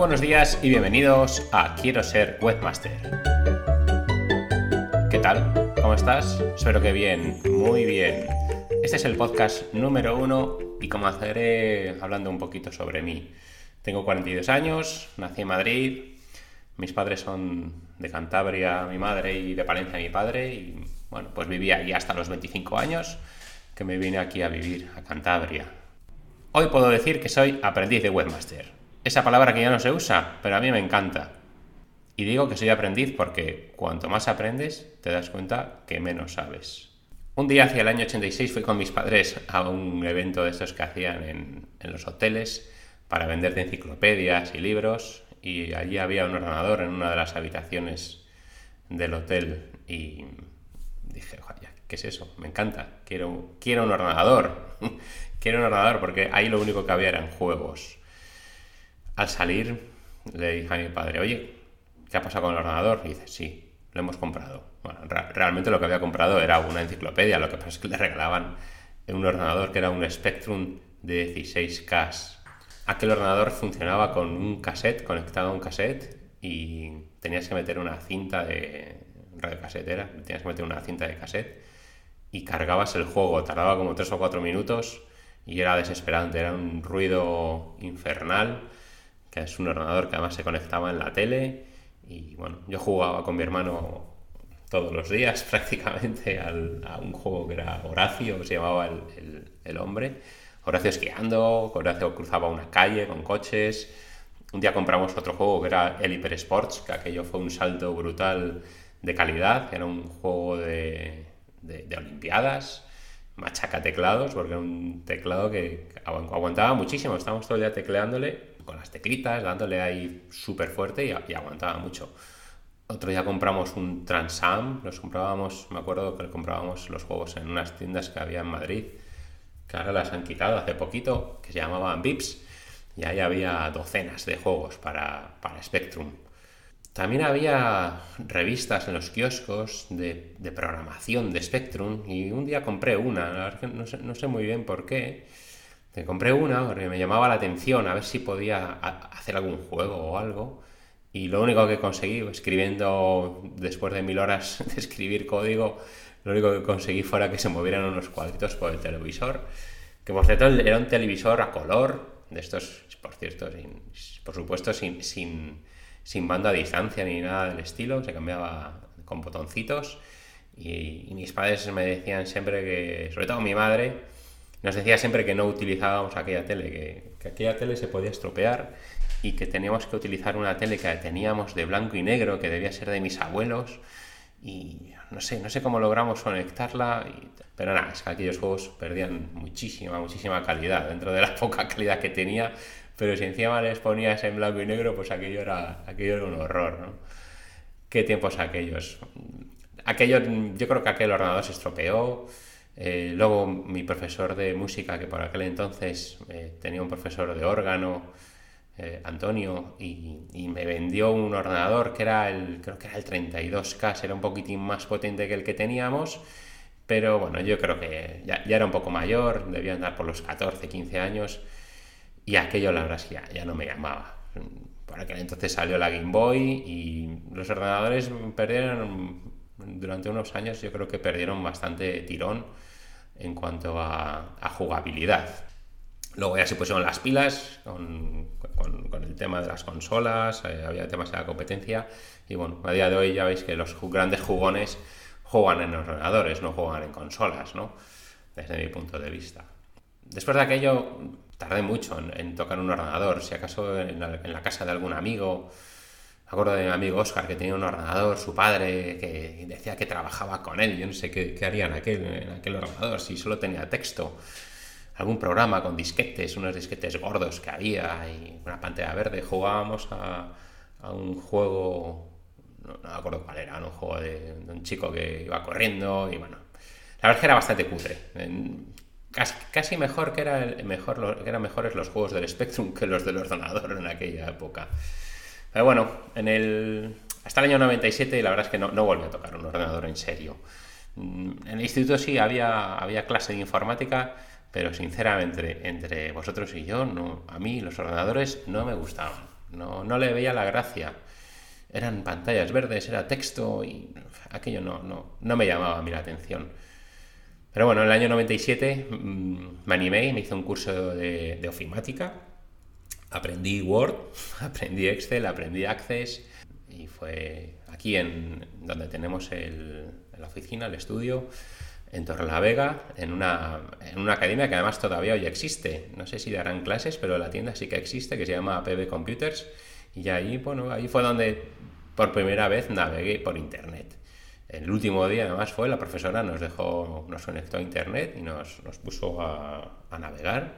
buenos días y bienvenidos a Quiero ser webmaster. ¿Qué tal? ¿Cómo estás? Espero que bien, muy bien. Este es el podcast número uno y comenzaré hablando un poquito sobre mí. Tengo 42 años, nací en Madrid, mis padres son de Cantabria, mi madre, y de Palencia, mi padre, y bueno, pues viví allí hasta los 25 años, que me vine aquí a vivir a Cantabria. Hoy puedo decir que soy aprendiz de webmaster esa palabra que ya no se usa, pero a mí me encanta. Y digo que soy aprendiz porque cuanto más aprendes, te das cuenta que menos sabes. Un día hacia el año 86 fui con mis padres a un evento de estos que hacían en, los hoteles para venderte enciclopedias y libros y allí había un ordenador en una de las habitaciones del hotel y dije, ¿qué es eso? Me encanta, quiero, quiero un ordenador, quiero un ordenador porque ahí lo único que había eran juegos. Al salir le dije a mi padre, oye, ¿qué ha pasado con el ordenador? Y dice, sí, lo hemos comprado. Realmente lo que había comprado era una enciclopedia, lo que pasa es que le regalaban un ordenador que era un Spectrum de 16K. Aquel ordenador funcionaba con un cassette, conectado a un cassette, y tenías que meter una cinta de radiocasetera, tenías que meter una cinta de cassette, y cargabas el juego, tardaba como 3 o 4 minutos, y era desesperante, era un ruido infernal que es un ordenador que además se conectaba en la tele y bueno, yo jugaba con mi hermano todos los días prácticamente a un juego que era Horacio, se llamaba el, hombre. Horacio esquiando, Horacio cruzaba una calle con coches. Un día compramos otro juego que era el Hyper Sports, que aquello fue un salto brutal de calidad, era un juego de, de, de Olimpiadas, machaca teclados, porque era un teclado que aguantaba muchísimo, estábamos todo el día tecleándole con las teclitas, dándole ahí súper fuerte y, aguantaba mucho. Otro día compramos un Transam, los comprábamos, me acuerdo que comprábamos los juegos en unas tiendas que había en Madrid, que ahora las han quitado hace poquito, que se llamaban Vips, y ahí había docenas de juegos para, para Spectrum. También había revistas en los kioscos de, de, programación de Spectrum y un día compré una, no sé, no sé muy bien por qué, me compré una porque me llamaba la atención a ver si podía hacer algún juego o algo. Y lo único que conseguí, escribiendo después de mil horas de escribir código, lo único que conseguí fuera que se movieran unos cuadritos por el televisor. Que por cierto era un televisor a color, de estos, por cierto, por supuesto sin, sin, sin mando a distancia ni nada del estilo, se cambiaba con botoncitos. Y, y mis padres me decían siempre que, sobre todo mi madre, nos decía siempre que no utilizábamos aquella tele, que, aquella tele se podía estropear y que teníamos que utilizar una tele que teníamos de blanco y negro, que debía ser de mis abuelos. Y no sé, no sé cómo logramos conectarla, pero nada, es que aquellos juegos perdían muchísima, muchísima calidad dentro de la poca calidad que tenía, pero si encima les ponías en blanco y negro, pues aquello era, aquello era un horror, ¿no? ¿Qué tiempos aquellos? Aquello, yo creo que aquel ordenador se estropeó, eh, luego mi profesor de música, que por aquel entonces eh, tenía un profesor de órgano, eh, Antonio, y, me vendió un ordenador que era el, creo que era el 32K, era un poquitín más potente que el que teníamos, pero bueno, yo creo que ya, era un poco mayor, debía andar por los 14, 15 años, y aquello la verdad es que ya, ya no me llamaba. Por aquel entonces salió la Game Boy y los ordenadores perdieron durante unos años yo creo que perdieron bastante tirón en cuanto a, jugabilidad. Luego ya se pusieron las pilas con, el tema de las consolas, eh, había temas de competencia y bueno, a día de hoy ya veis que los grandes jugones juegan en ordenadores, no juegan en consolas, ¿no? Desde mi punto de vista. Después de aquello, tardé mucho en, tocar un ordenador, si acaso en la casa de algún amigo me acuerdo de mi amigo Oscar que tenía un ordenador, su padre que decía que trabajaba con él. Yo no sé qué, haría en aquel, en aquel ordenador, si solo tenía texto. Algún programa con disquetes, unos disquetes gordos que había y una pantalla verde. Jugábamos a, un juego, no, me acuerdo cuál era, un juego de, un chico que iba corriendo y bueno. La verdad es que era bastante cutre. Casi, mejor que, era mejor, que eran mejores los juegos del Spectrum que los del ordenador en aquella época. Pero bueno, en el, hasta el año 97 la verdad es que no, no volví a tocar un ordenador en serio. Mm, en el instituto sí había, clase de informática, pero sinceramente entre vosotros y yo, a mí los ordenadores no me gustaban. no, le veía la gracia. Eran pantallas verdes, era texto y aquello no me llamaba a mí la atención. Pero bueno, en el año 97 mm, me animé y me hice un curso de, de ofimática. Aprendí Word, aprendí Excel, aprendí Access y fue aquí en donde tenemos la oficina, el estudio, en Torrelavega, en una, en una academia que además todavía hoy existe. No sé si darán clases, pero la tienda sí que existe, que se llama PB Computers. Y ahí, bueno, ahí fue donde por primera vez navegué por internet. El último día, además, fue la profesora nos dejó, nos conectó a internet y nos, nos puso a, navegar.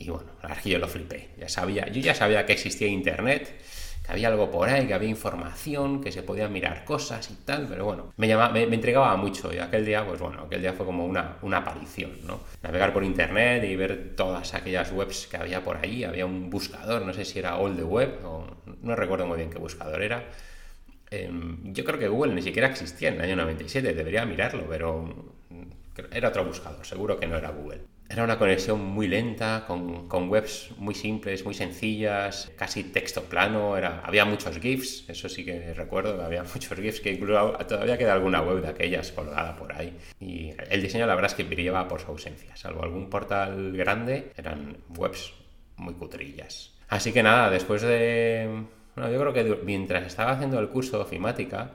Y bueno, la verdad que yo lo flipé. Ya sabía, yo ya sabía que existía internet, que había algo por ahí, que había información, que se podían mirar cosas y tal, pero bueno, me, llamaba, me, me entregaba mucho. Y aquel día, pues bueno, aquel día fue como una, una aparición, ¿no? Navegar por internet y ver todas aquellas webs que había por ahí. Había un buscador, no sé si era All the Web, o no recuerdo muy bien qué buscador era Em, yo creo que Google ni siquiera existía en el año 97, debería mirarlo, pero mm, era otro buscador, seguro que no era Google. Era una conexión muy lenta, con, webs muy simples, muy sencillas, casi texto plano, era, había muchos GIFs, eso sí que recuerdo, había muchos GIFs que incluso todavía queda alguna web de aquellas colgada por ahí. Y el diseño la verdad es que brillaba por su ausencia, salvo algún portal grande, eran webs muy cutrillas. Así que nada, después de bueno, yo creo que mientras estaba haciendo el curso de ofimática,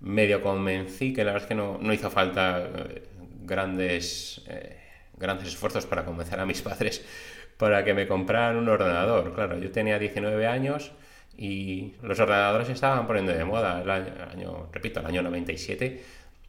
medio convencí que la verdad es que no, no hizo falta eh, grandes, eh, grandes esfuerzos para convencer a mis padres para que me compraran un ordenador. Claro, yo tenía 19 años y los ordenadores estaban poniendo de moda el año, repito, el año 97.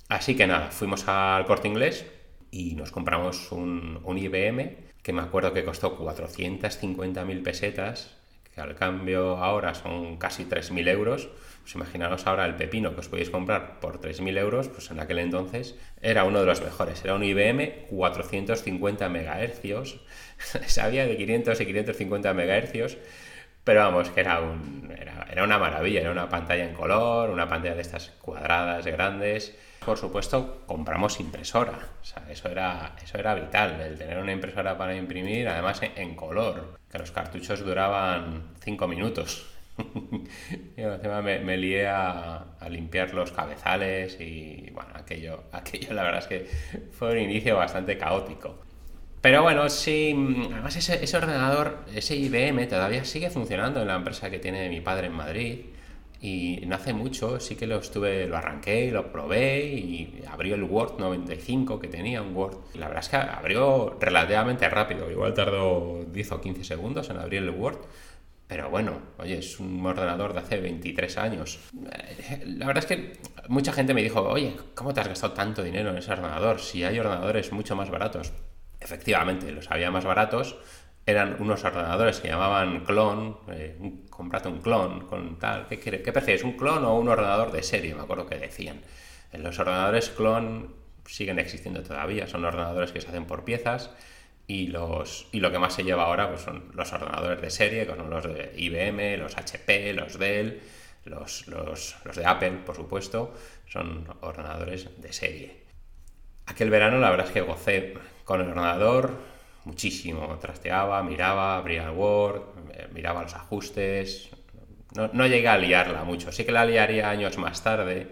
Así que nada, fuimos al corte inglés y nos compramos un, un IBM que me acuerdo que costó 450.000 pesetas al cambio ahora son casi 3.000 euros, pues imaginaros ahora el pepino que os podéis comprar por 3.000 euros, pues en aquel entonces era uno de los mejores, era un IBM 450 MHz, sabía de 500 y 550 MHz, pero vamos, que era, un, era, era una maravilla, era una pantalla en color, una pantalla de estas cuadradas grandes, por supuesto, compramos impresora. O sea, eso era, eso era vital, el tener una impresora para imprimir, además en, color, que los cartuchos duraban 5 minutos. y encima me, lié a, a, limpiar los cabezales y bueno, aquello, aquello la verdad es que fue un inicio bastante caótico. Pero bueno, sí, además ese, ese ordenador, ese IBM todavía sigue funcionando en la empresa que tiene mi padre en Madrid. Y no hace mucho sí que lo estuve, lo arranqué, lo probé y abrió el Word 95 que tenía un Word. La verdad es que abrió relativamente rápido, igual tardó 10 o 15 segundos en abrir el Word. Pero bueno, oye, es un ordenador de hace 23 años. La verdad es que mucha gente me dijo, oye, ¿cómo te has gastado tanto dinero en ese ordenador? Si hay ordenadores mucho más baratos. Efectivamente, los había más baratos, eran unos ordenadores que llamaban clon, eh, comprate un clon con tal, ¿qué, ¿qué prefieres? ¿Un clon o un ordenador de serie? Me acuerdo que decían. Los ordenadores clon siguen existiendo todavía, son ordenadores que se hacen por piezas y, los, y lo que más se lleva ahora pues son los ordenadores de serie, que son los de IBM, los HP, los Dell, los, los, los de Apple, por supuesto, son ordenadores de serie. Aquel verano la verdad es que gocé con el ordenador, muchísimo. Trasteaba, miraba, abría el Word, eh, miraba los ajustes. No, no, llegué a liarla mucho. Sí que la liaría años más tarde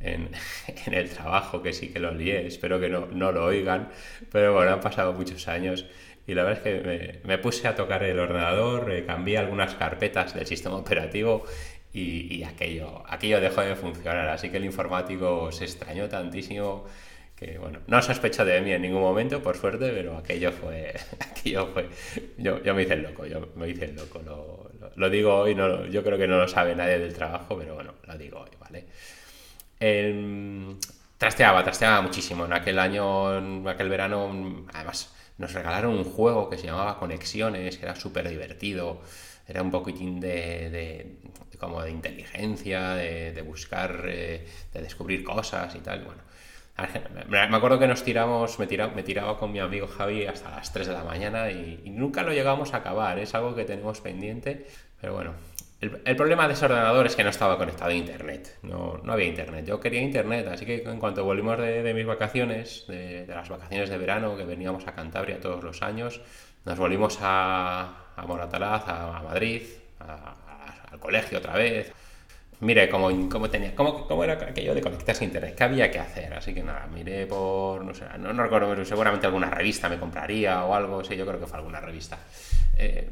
en, en, el trabajo, que sí que lo lié. Espero que no, no, lo oigan. Pero bueno, han pasado muchos años. Y la verdad es que me, puse a tocar el ordenador, eh, cambié algunas carpetas del sistema operativo y, y aquello, aquello dejó de funcionar. Así que el informático se extrañó tantísimo que bueno, no sospecho de mí en ningún momento, por suerte, pero aquello fue, aquello fue, yo, yo me hice el loco, yo me hice el loco, lo, lo, digo hoy, no, yo creo que no lo sabe nadie del trabajo, pero bueno, lo digo hoy, ¿vale? El, trasteaba, trasteaba muchísimo, en aquel año, en aquel verano, además nos regalaron un juego que se llamaba Conexiones, que era súper divertido, era un poquitín de, de, como de inteligencia, de, de buscar, eh, de descubrir cosas y tal, bueno me acuerdo que nos tiramos, me tiraba, me tiraba con mi amigo Javi hasta las 3 de la mañana y, y nunca lo llegamos a acabar, es algo que tenemos pendiente, pero bueno, el, el, problema de ese ordenador es que no estaba conectado a internet, no, no, había internet, yo quería internet, así que en cuanto volvimos de, de mis vacaciones, de, de, las vacaciones de verano que veníamos a Cantabria todos los años, nos volvimos a, a Moratalaz, a, a Madrid, a, al colegio otra vez. Mire cómo, cómo tenía, cómo, cómo, era aquello de conectarse a internet, qué había que hacer. Así que nada, miré por, no sé, no, recuerdo, seguramente alguna revista me compraría o algo, sí, yo creo que fue alguna revista. Eh,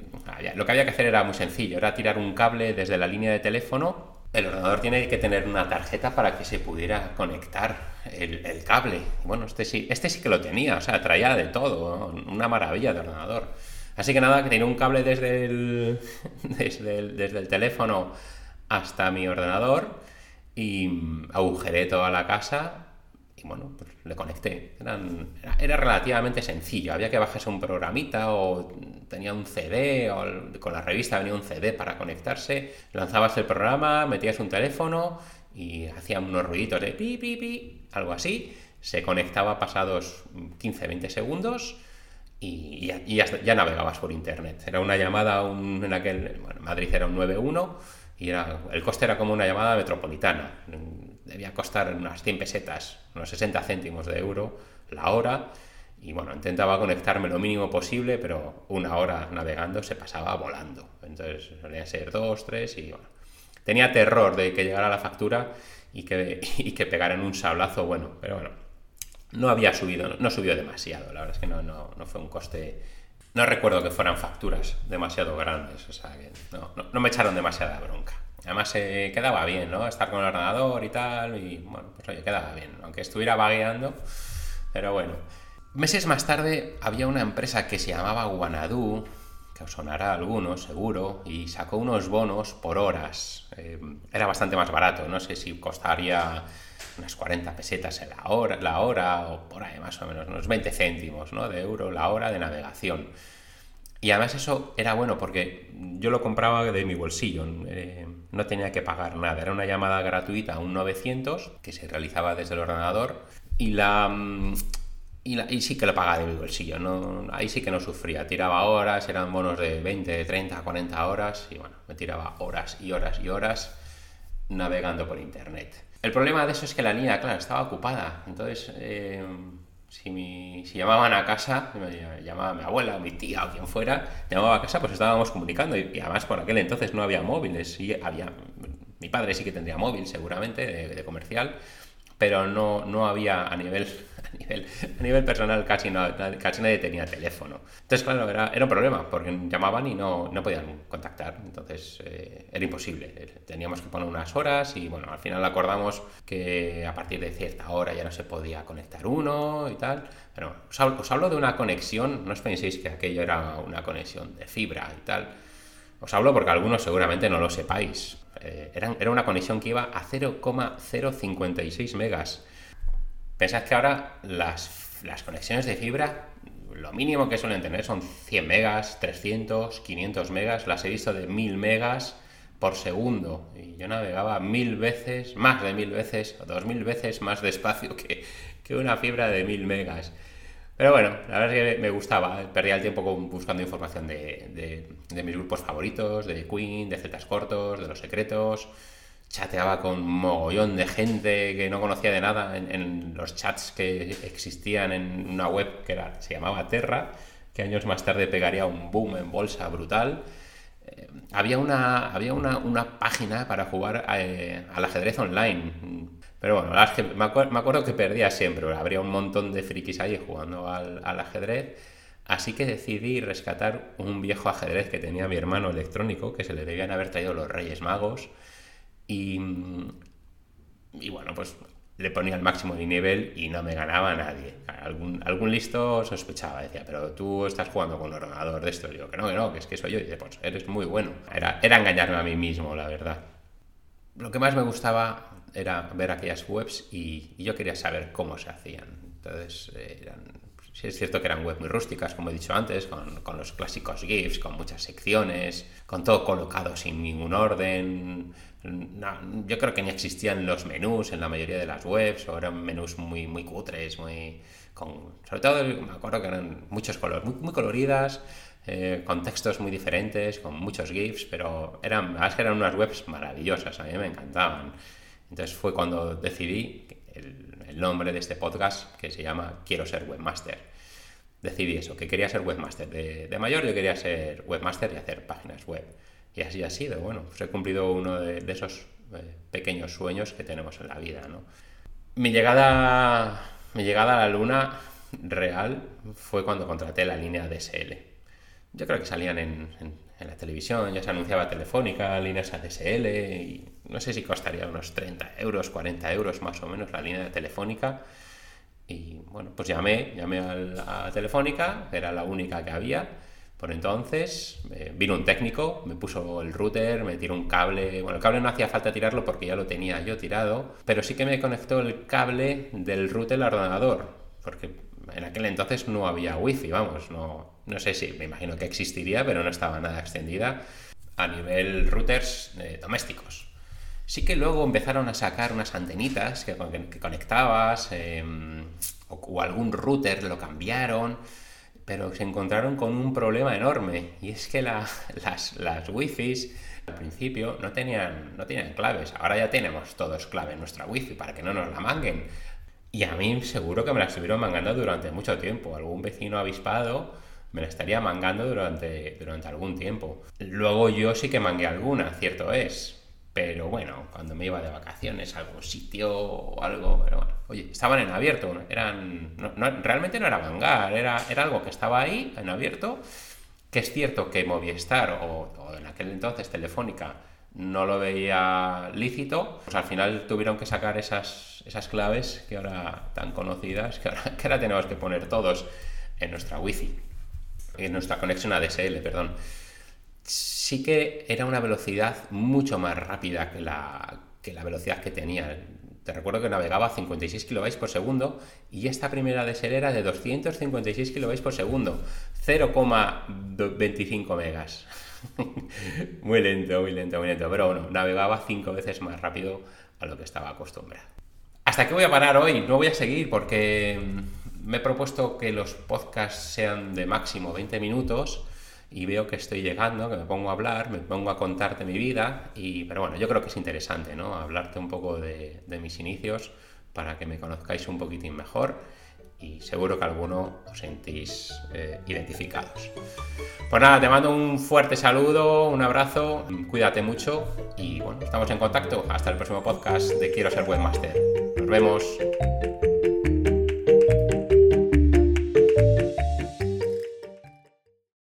lo que había que hacer era muy sencillo, era tirar un cable desde la línea de teléfono. El ordenador tiene que tener una tarjeta para que se pudiera conectar el, cable. Bueno, este sí, este sí que lo tenía, o sea, traía de todo, una maravilla de ordenador. Así que nada, que tenía un cable desde el, desde el, desde el teléfono hasta mi ordenador y agujeré toda la casa y bueno, pues le conecté. era, relativamente sencillo, había que bajarse un programita o tenía un CD o con la revista venía un CD para conectarse, lanzabas el programa, metías un teléfono y hacía unos ruiditos de pi, pi, pi, algo así, se conectaba pasados 15-20 segundos y, ya, navegabas por internet. Era una llamada, en aquel, bueno, Madrid era un 91 el coste era como una llamada metropolitana. Debía costar unas 100 pesetas, unos 60 céntimos de euro la hora. Y bueno, intentaba conectarme lo mínimo posible, pero una hora navegando se pasaba volando. Entonces solía ser dos, tres y bueno. Tenía terror de que llegara la factura y que, y que pegaran un sablazo bueno, pero bueno, no había subido, no, subió demasiado. La verdad es que no, no, no fue un coste no recuerdo que fueran facturas demasiado grandes, o sea que no, me echaron demasiada bronca. Además se quedaba bien, ¿no? Estar con el ordenador y tal, y bueno, pues oye, quedaba bien, aunque estuviera vagueando, pero bueno. Meses más tarde había una empresa que se llamaba Guanadu, que os sonará a algunos, seguro, y sacó unos bonos por horas. Eh, era bastante más barato, no sé si costaría unas 40 pesetas la hora, la hora o por ahí más o menos, unos 20 céntimos ¿no? de euro la hora de navegación. Y además eso era bueno porque yo lo compraba de mi bolsillo, eh, no tenía que pagar nada, era una llamada gratuita a un 900 que se realizaba desde el ordenador y la... Mm, y, sí que lo pagaba de mi bolsillo, no, ahí sí que no sufría, tiraba horas, eran bonos de 20, 30, 40 horas y bueno, me tiraba horas y horas y horas navegando por internet. El problema de eso es que la línea, claro, estaba ocupada. Entonces, eh, si, si, llamaban a casa, me llamaba mi abuela mi tía o quien fuera, llamaba a casa, pues estábamos comunicando. Y, además, por aquel entonces no había móviles. Sí había, mi padre sí que tendría móvil, seguramente, de, comercial, pero no, no había a nivel a nivel, a nivel personal casi, casi nadie tenía teléfono. Entonces, claro, era, era un problema, porque llamaban y no, no podían contactar, entonces eh, era imposible. Teníamos que poner unas horas y bueno, al final acordamos que a partir de cierta hora ya no se podía conectar uno y tal. Pero os hablo, de una conexión, no os penséis que aquello era una conexión de fibra y tal. Os hablo porque algunos seguramente no lo sepáis. Eh, era, una conexión que iba a 0,056 megas. Pensad que ahora las, conexiones de fibra, lo mínimo que suelen tener son 100 megas, 300, 500 megas. Las he visto de 1000 megas por segundo. Y yo navegaba mil veces, más de mil veces, o dos mil veces más despacio que, una fibra de 1000 megas. Pero bueno, la verdad es que me gustaba. Perdía el tiempo buscando información de, de mis grupos favoritos, de Queen, de Zetas Cortos, de Los Secretos chateaba con mogollón de gente que no conocía de nada en, los chats que existían en una web que era, se llamaba Terra, que años más tarde pegaría un boom en bolsa brutal. Eh, había una, había una, página para jugar eh, al ajedrez online. Pero bueno, me, acuerdo que perdía siempre. Habría un montón de frikis ahí jugando al ajedrez. Así que decidí rescatar un viejo ajedrez que tenía mi hermano electrónico, que se le debían haber traído los Reyes Magos y, y bueno, pues le ponía el máximo de nivel y no me ganaba nadie. Algún, algún listo sospechaba, decía, pero tú estás jugando con un ordenador de esto. Y yo, que no, que no, que es que soy yo. Y dice, pues eres muy bueno. Era, era engañarme a mí mismo, la verdad. Lo que más me gustaba era ver aquellas webs y, yo quería saber cómo se hacían. Entonces, eran, sí es cierto que eran webs muy rústicas, como he dicho antes, con, con los clásicos GIFs, con muchas secciones, con todo colocado sin ningún orden, yo creo que ni existían los menús en la mayoría de las webs, o eran menús muy, muy cutres, muy, con, sobre todo me acuerdo que eran muchos colores, muy, coloridas, eh, con textos muy diferentes, con muchos GIFs, pero eran, que eran unas webs maravillosas, a mí me encantaban. Entonces fue cuando decidí el, nombre de este podcast, que se llama Quiero ser webmaster. Decidí eso, que quería ser webmaster. De, de mayor yo quería ser webmaster y hacer páginas web. Y así ha sido. Bueno, pues he cumplido uno de, esos eh, pequeños sueños que tenemos en la vida, ¿no? Mi llegada, mi llegada a la luna real fue cuando contraté la línea DSL. Yo creo que salían en, en la televisión, ya se anunciaba Telefónica, líneas ADSL, y no sé si costaría unos 30 euros, 40 euros más o menos la línea de Telefónica. Y bueno, pues llamé, llamé a, Telefónica, era la única que había. Por entonces eh, vino un técnico, me puso el router, me tiró un cable. Bueno, el cable no hacía falta tirarlo porque ya lo tenía yo tirado, pero sí que me conectó el cable del router al ordenador, porque en aquel entonces no había wifi, vamos, no, no sé si, me imagino que existiría, pero no estaba nada extendida a nivel routers eh, domésticos. Sí que luego empezaron a sacar unas antenitas que, conectabas em, o, algún router lo cambiaron, pero se encontraron con un problema enorme y es que las, las wifi al principio no tenían, no tenían claves, ahora ya tenemos todos clave en nuestra wifi para que no nos la manguen. Y a mí seguro que me la estuvieron mangando durante mucho tiempo. Algún vecino avispado me la estaría mangando durante, durante algún tiempo. Luego yo sí que mangué alguna, cierto es. Pero bueno, cuando me iba de vacaciones a algún sitio o algo, pero bueno, oye, estaban en abierto, eran, realmente no era mangar, era, era algo que estaba ahí en abierto, que es cierto que Movistar o, o en aquel entonces Telefónica no lo veía lícito, pues al final tuvieron que sacar esas, esas claves que ahora tan conocidas, que ahora, tenemos que poner todos en nuestra wifi, en nuestra conexión ADSL, perdón. Sí que era una velocidad mucho más rápida que la, que la velocidad que tenía. Te recuerdo que navegaba a 56 kilobytes por segundo y esta primera ADSL era de 256 kilobytes por segundo, 0,25 megas. muy lento, muy lento, muy lento. Pero bueno, navegaba cinco veces más rápido a lo que estaba acostumbrado. Hasta aquí voy a parar hoy, no voy a seguir porque me he propuesto que los podcasts sean de máximo 20 minutos y veo que estoy llegando, que me pongo a hablar, me pongo a contarte mi vida, y, pero bueno, yo creo que es interesante, ¿no? Hablarte un poco de, mis inicios para que me conozcáis un poquitín mejor y seguro que alguno os sentís eh, identificados. Pues nada, te mando un fuerte saludo, un abrazo, cuídate mucho y bueno, estamos en contacto. Hasta el próximo podcast de Quiero ser webmaster. Nos vemos.